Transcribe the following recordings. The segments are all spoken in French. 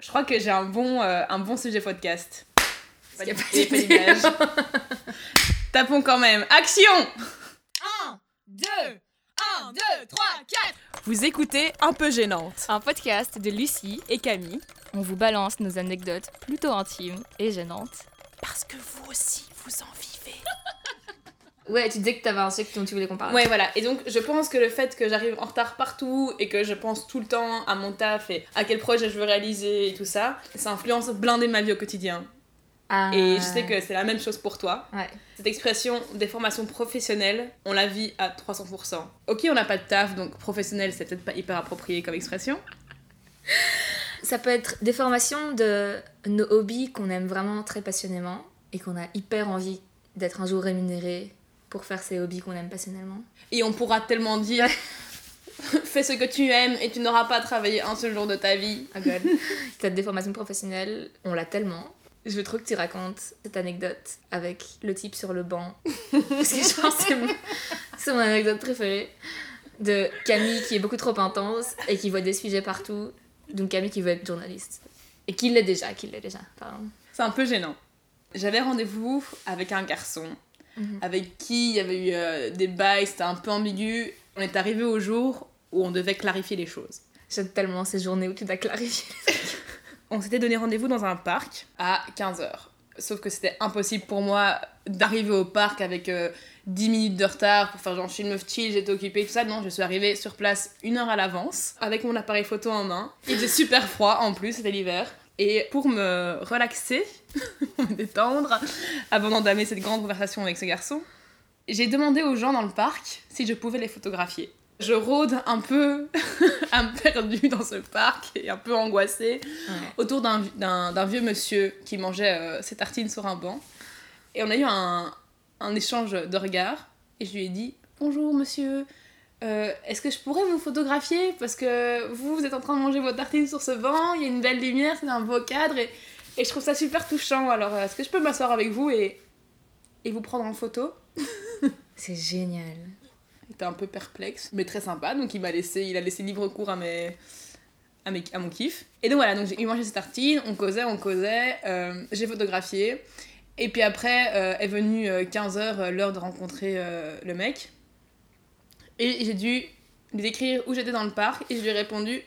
Je crois que j'ai un bon, euh, un bon sujet podcast. Parce qu'il y a pas pas. Tapons quand même. Action 1, 2, 1, 2, 3, 4 Vous écoutez Un peu gênante. Un podcast de Lucie Et Camille. On vous balance nos anecdotes plutôt intimes et gênantes. Parce que vous aussi, vous en vivez. Ouais, tu disais que t'avais un sujet dont tu voulais qu'on parle. Ouais, voilà. Et donc, je pense que le fait que j'arrive en retard partout et que je pense tout le temps à mon taf et à quel projet je veux réaliser et tout ça, ça influence blindé ma vie au quotidien. Ah. Et je sais que c'est la même chose pour toi. Ouais. Cette expression des formations professionnelles, on la vit à 300%. Ok, on n'a pas de taf, donc professionnel, c'est peut-être pas hyper approprié comme expression. Ça peut être des formations de nos hobbies qu'on aime vraiment très passionnément et qu'on a hyper envie d'être un jour rémunéré pour faire ces hobbies qu'on aime passionnellement. Et on pourra tellement dire fais ce que tu aimes et tu n'auras pas travaillé un seul jour de ta vie. Ah god. Peut-être des formations professionnelles, on l'a tellement. Je veux trop que tu racontes cette anecdote avec le type sur le banc. Parce que je pense que c'est mon, c'est mon anecdote préférée. De Camille qui est beaucoup trop intense et qui voit des sujets partout. Donc Camille qui veut être journaliste. Et qui l'est déjà, qui l'est déjà, pardon. C'est un peu gênant. J'avais rendez-vous avec un garçon Mhm. avec qui il y avait eu euh, des bails, c'était un peu ambigu. On est arrivé au jour où on devait clarifier les choses. J'aime tellement ces journées où tu dois clarifier. On s'était donné rendez-vous dans un parc à 15h. Sauf que c'était impossible pour moi d'arriver au parc avec euh, 10 minutes de retard pour faire genre je suis une meuf chill, j'étais occupée, tout ça. Non, je suis arrivée sur place une heure à l'avance avec mon appareil photo en main. Il faisait super froid en plus, c'était l'hiver. Et pour me relaxer, pour me détendre, avant d'entamer cette grande conversation avec ce garçon, j'ai demandé aux gens dans le parc si je pouvais les photographier. Je rôde un peu, un perdu dans ce parc et un peu angoissée autour d'un vieux monsieur qui mangeait euh, ses tartines sur un banc. Et on a eu un, un échange de regards. Et je lui ai dit Bonjour monsieur, euh, est-ce que je pourrais vous photographier? Parce que vous, vous êtes en train de manger vos tartines sur ce banc, il y a une belle lumière, c'est un beau cadre. Et, et je trouve ça super touchant. Alors euh, est-ce que je peux m'asseoir avec vous et, et vous prendre en photo? C'est génial. Il était un peu perplexe, mais très sympa. Donc il m'a laissé, il a laissé libre cours à mes, à, mes- à mon kiff. Et donc voilà, donc j'ai mangé ses tartines, on causait, on causait, euh, j'ai photographié. Et puis après euh, est venue 15h, l'heure de rencontrer le mec. Et j'ai dû lui décrire où j'étais dans le parc et je lui ai répondu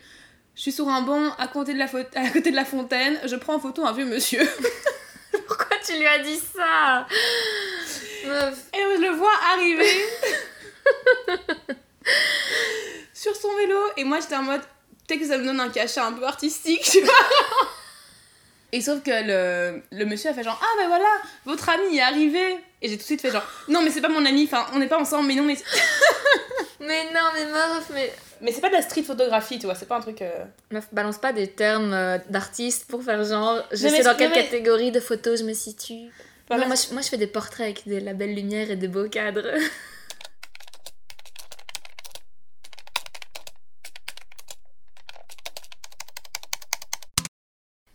Je suis sur un banc à côté de la, faute- à côté de la fontaine, je prends en photo un vieux monsieur. Pourquoi tu lui as dit ça? Meuf. Et je le vois arriver sur son vélo. Et moi, j'étais en mode, peut-être que ça me donne un cachet un peu artistique, tu vois. Et sauf que le, le monsieur a fait genre, ah ben voilà, votre ami est arrivé. Et j'ai tout de suite fait genre, non, mais c'est pas mon ami, enfin, on n'est pas ensemble, mais non, mais. Mais non, mais meuf, mais... Mais c'est pas de la street photographie, tu vois, c'est pas un truc. euh, Meuf, balance pas des termes euh, d'artistes pour faire genre, je Mais sais mais- dans quelle mais- catégorie de photos je me situe. Voilà. Non, moi, je, moi je fais des portraits avec de la belle lumière et des beaux cadres.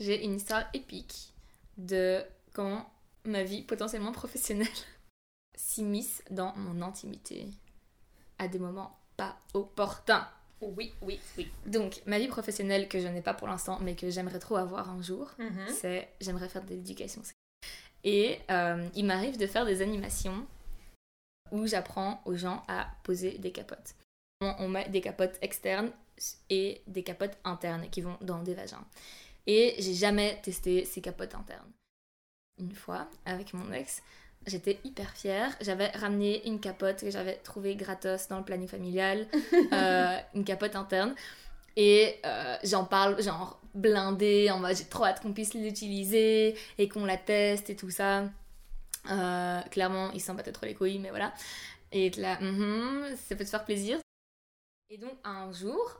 J'ai une histoire épique de comment ma vie potentiellement professionnelle s'immisce dans mon intimité à des moments pas opportuns. Oui, oui, oui. Donc, ma vie professionnelle que je n'ai pas pour l'instant, mais que j'aimerais trop avoir un jour, Mhm. c'est j'aimerais faire de l'éducation. Et euh, il m'arrive de faire des animations où j'apprends aux gens à poser des capotes. On met des capotes externes et des capotes internes qui vont dans des vagins. Et j'ai jamais testé ces capotes internes. Une fois, avec mon ex, j'étais hyper fière. J'avais ramené une capote que j'avais trouvée gratos dans le planning familial, euh, une capote interne. Et euh, j'en parle, genre blindé, en mode j'ai trop hâte qu'on puisse l'utiliser et qu'on la teste et tout ça. Euh, clairement, il s'en battait trop les couilles, mais voilà. Et là, Mhm, ça peut te faire plaisir. Et donc, un jour,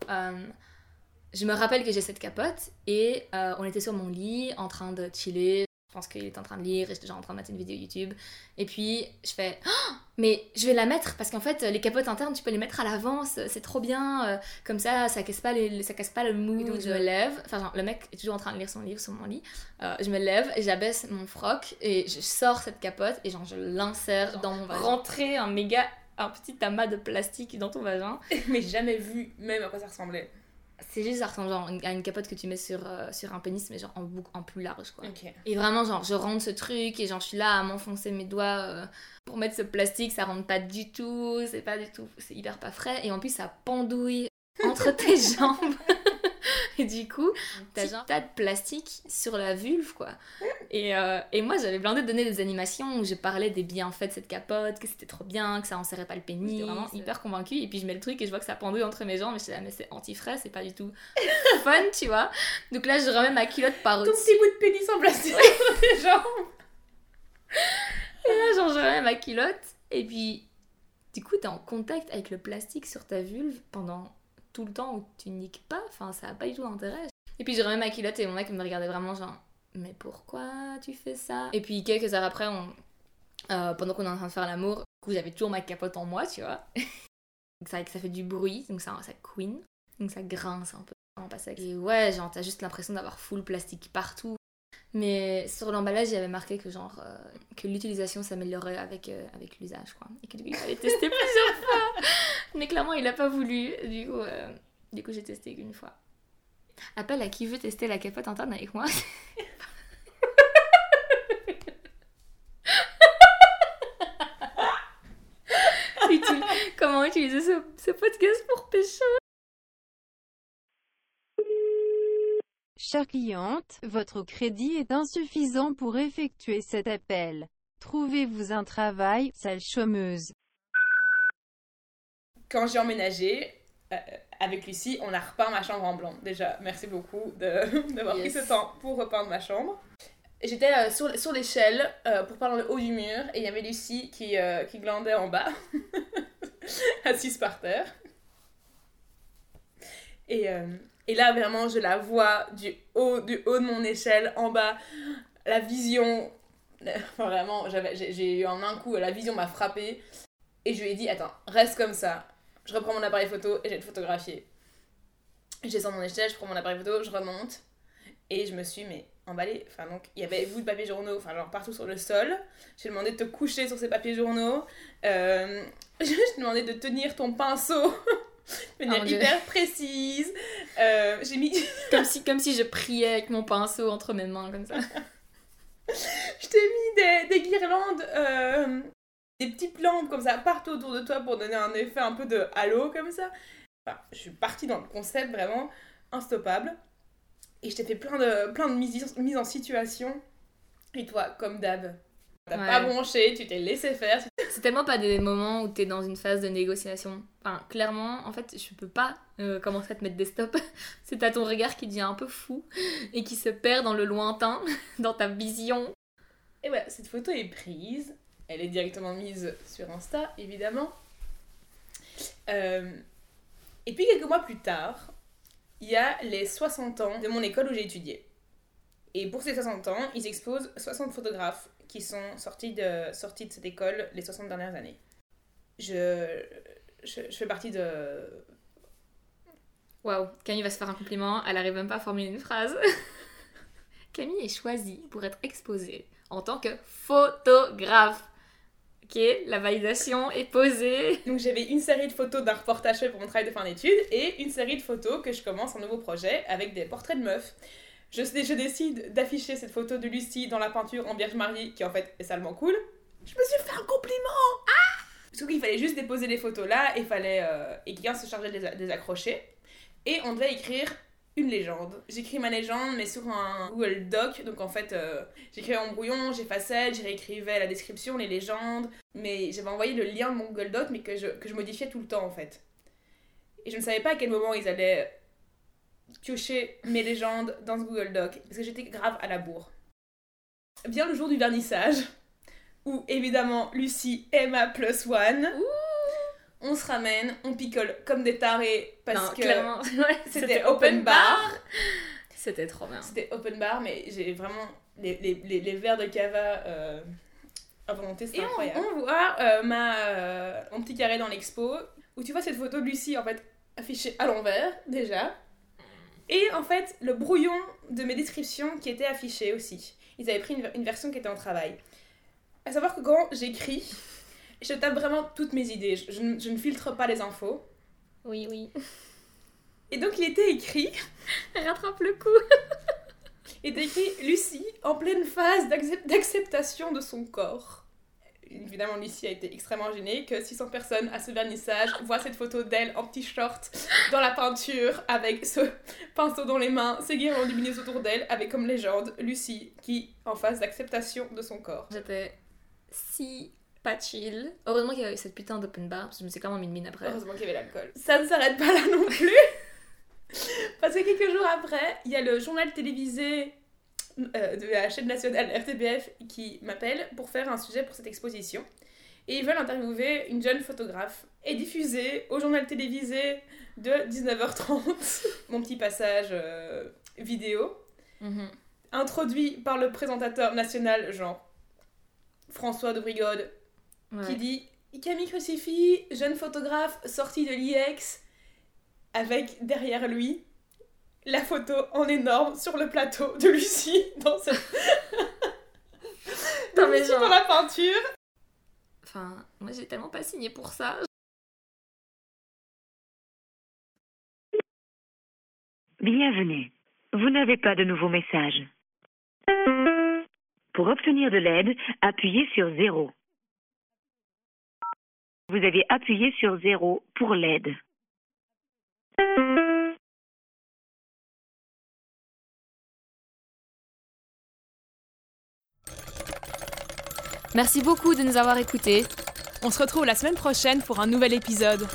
je me rappelle que j'ai cette capote et euh, on était sur mon lit en train de chiller. Je pense qu'il était en train de lire et j'étais déjà en train de mettre une vidéo YouTube. Et puis, je fais Oh, Mais je vais la mettre parce qu'en fait, les capotes internes, tu peux les mettre à l'avance, c'est trop bien. euh, comme ça, ça casse pas, les, ça casse pas le mood. Donc, je me lève. Enfin, genre, le mec est toujours en train de lire son livre sur mon lit. Euh, je me lève j'abaisse mon froc et je sors cette capote et genre, je l'insère dans mon vagin. Rentrer un méga. Un petit amas de plastique dans ton vagin. Mais jamais vu même à quoi ça ressemblait. C'est juste, ça ressemble genre à une capote que tu mets sur, euh, sur un pénis, mais genre en, boucle, en plus large, quoi. Et vraiment, genre, je rentre ce truc et genre, je suis là à m'enfoncer mes doigts euh, pour mettre ce plastique, ça rentre pas du tout, c'est pas du tout, c'est hyper pas frais. Et en plus, ça pendouille entre tes jambes. et du coup, t'as un tas de plastique sur la vulve, quoi. Et, euh, et moi, j'avais blindé de donner des animations où je parlais des bienfaits de cette capote, que c'était trop bien, que ça enserrait pas le pénis. J'étais vraiment hyper convaincue. Et puis, je mets le truc et je vois que ça pendouille entre mes jambes. Et je suis là, mais c'est anti-frais, c'est pas du tout fun, tu vois. Donc là, je remets ma culotte par Ton au-dessus. petit bout de pénis en plastique sur tes jambes. Et là, genre, je remets ma culotte. Et puis, du coup, t'es en contact avec le plastique sur ta vulve pendant tout le temps où tu niques pas. Enfin, ça a pas du tout d'intérêt. Et puis, je remets ma culotte et mon mec me regardait vraiment genre, mais pourquoi tu fais ça? Et puis, quelques heures après, on... euh, pendant qu'on est en train de faire l'amour, du coup, j'avais toujours ma capote en moi, tu vois. donc, ça fait du bruit, donc ça, ça. Donc, ça grince un peu. Et ouais, genre, t'as juste l'impression d'avoir full plastique partout. Mais sur l'emballage, il y avait marqué que genre euh, que l'utilisation s'améliorait avec, euh, avec l'usage, quoi. Et que du coup, il fallait tester plusieurs fois. Mais clairement, il a pas voulu. Du coup, euh, du coup j'ai testé une fois. Appel à qui veut tester la capote interne avec moi? Comment utiliser ce, ce podcast pour pécho? Chère cliente, votre crédit est insuffisant pour effectuer cet appel. Trouvez-vous un travail, sale chômeuse. Quand j'ai emménagé euh, avec Lucie, on a repeint ma chambre en blanc. Déjà, merci beaucoup de- d'avoir Yes. pris ce temps pour repeindre ma chambre. J'étais euh, sur, sur l'échelle euh, pour dans le haut du mur et il y avait Lucie qui, euh, qui glandait en bas, assise par terre. Et, euh, et là, vraiment, je la vois du haut, du haut de mon échelle en bas. La vision, enfin, vraiment, j'ai j'ai eu en un coup, la vision m'a frappée. Et je lui ai dit, attends, reste comme ça. Je reprends mon appareil photo et je vais te photographier. Je descends mon échelle, je prends mon appareil photo, je remonte. Et je me suis, mais emballée. Enfin, donc, il y avait vous de papier journaux, enfin, genre partout sur le sol. J'ai demandé de te coucher sur ces papiers journaux. Euh, je demandé de tenir ton pinceau de manière Oh Dieu. hyper précise. Euh, J'ai mis. comme si, comme si je priais avec mon pinceau entre mes mains, comme ça. Je t'ai mis des, des guirlandes, euh, des petites lampes comme ça partout autour de toi pour donner un effet un peu de halo comme ça. Enfin, je suis partie dans le concept vraiment instoppable. Et je t'ai fait plein de, plein de mises, mises en situation. Et toi, comme d'hab, t'as Ouais. pas bronché, tu t'es laissé faire. C'est tellement pas des moments où t'es dans une phase de négociation. Enfin, clairement, en fait, je peux pas euh, commencer à te mettre des stops. C'est à ton regard qui devient un peu fou et qui se perd dans le lointain, dans ta vision. Et voilà, cette photo est prise. Elle est directement mise sur Insta, évidemment. Euh, et puis quelques mois plus tard, il y a les 60 ans de mon école où j'ai étudié. Et pour ces 60 ans, ils exposent 60 photographes qui sont sortis de, sortis de cette école les 60 dernières années. Je, je, je fais partie de... Waouh, Camille va se faire un compliment, elle arrive même pas à formuler une phrase. Camille est choisie pour être exposée en tant que photographe. Ok, la validation est posée. Donc j'avais une série de photos d'un reportage fait pour mon travail de fin d'études et une série de photos que je commence un nouveau projet avec des portraits de meufs. Je, je décide d'afficher cette photo de Lucie dans la peinture en Vierge Marie qui en fait est salement cool. Je me suis fait un compliment Ah Sauf qu'il fallait juste déposer les photos là et fallait euh, et quelqu'un se chargeait de les, accrocher. Et on devait écrire une légende. J'écris ma légende mais sur un Google Doc. Donc en fait euh, j'écrivais en brouillon, j'effaçais, j'y réécrivais la description, les légendes. Mais j'avais envoyé le lien de mon Google Doc, mais que je, que je modifiais tout le temps en fait. Et je ne savais pas à quel moment ils allaient piocher mes légendes dans ce Google Doc, parce que j'étais grave à la bourre. Vient le jour du vernissage, où évidemment Lucie est ma plus one. On se ramène, on picole comme des tarés, parce non, que ouais, c'était open bar. C'était trop bien. C'était open bar, mais j'ai vraiment les, les, les, les verres de cava euh, à volonté, c'est Et on- incroyable. On, voit euh, ma, euh, mon petit carré dans l'expo, où tu vois cette photo de Lucie en fait affichée à l'envers déjà. Et en fait, le brouillon de mes descriptions qui était affiché aussi. Ils avaient pris une, une version qui était en travail. À savoir que quand j'écris, je tape vraiment toutes mes idées. Je, je ne- je ne filtre pas les infos. Oui, oui. Et donc il était écrit, rattrape le coup. il était écrit Lucie en pleine phase d'accep- d'acceptation de son corps. Évidemment, Lucie a été extrêmement gênée que 600 personnes à ce vernissage voient cette photo d'elle en petit short dans la peinture avec ce pinceau dans les mains, ses guirlandes lumineuses autour d'elle avec comme légende Lucie qui en phase d'acceptation de son corps. J'étais si pas chill. Heureusement qu'il y avait cette putain d'open bar, parce que je me suis clairement mis une mine après. Heureusement qu'il y avait l'alcool. Ça ne s'arrête pas là non plus. Parce que quelques jours après, il y a le journal télévisé euh, de la chaîne nationale RTBF qui m'appelle pour faire un sujet pour cette exposition. Et ils veulent interviewer une jeune photographe et diffuser au journal télévisé de 19h30 mon petit passage euh, vidéo Mhm. introduit par le présentateur national Jean François de Brigode Ouais. qui dit Camille Crucifix, jeune photographe sorti de l'IEX, avec derrière lui la photo en énorme sur le plateau de Lucie dans, ce... de Non, mais Lucie genre- dans la peinture. Enfin, moi j'ai tellement pas signé pour ça. Bienvenue. Vous n'avez pas de nouveau message. Pour obtenir de l'aide, appuyez sur 0. Vous avez appuyé sur 0 pour l'aide. Merci beaucoup de nous avoir écoutés. On se retrouve la semaine prochaine pour un nouvel épisode.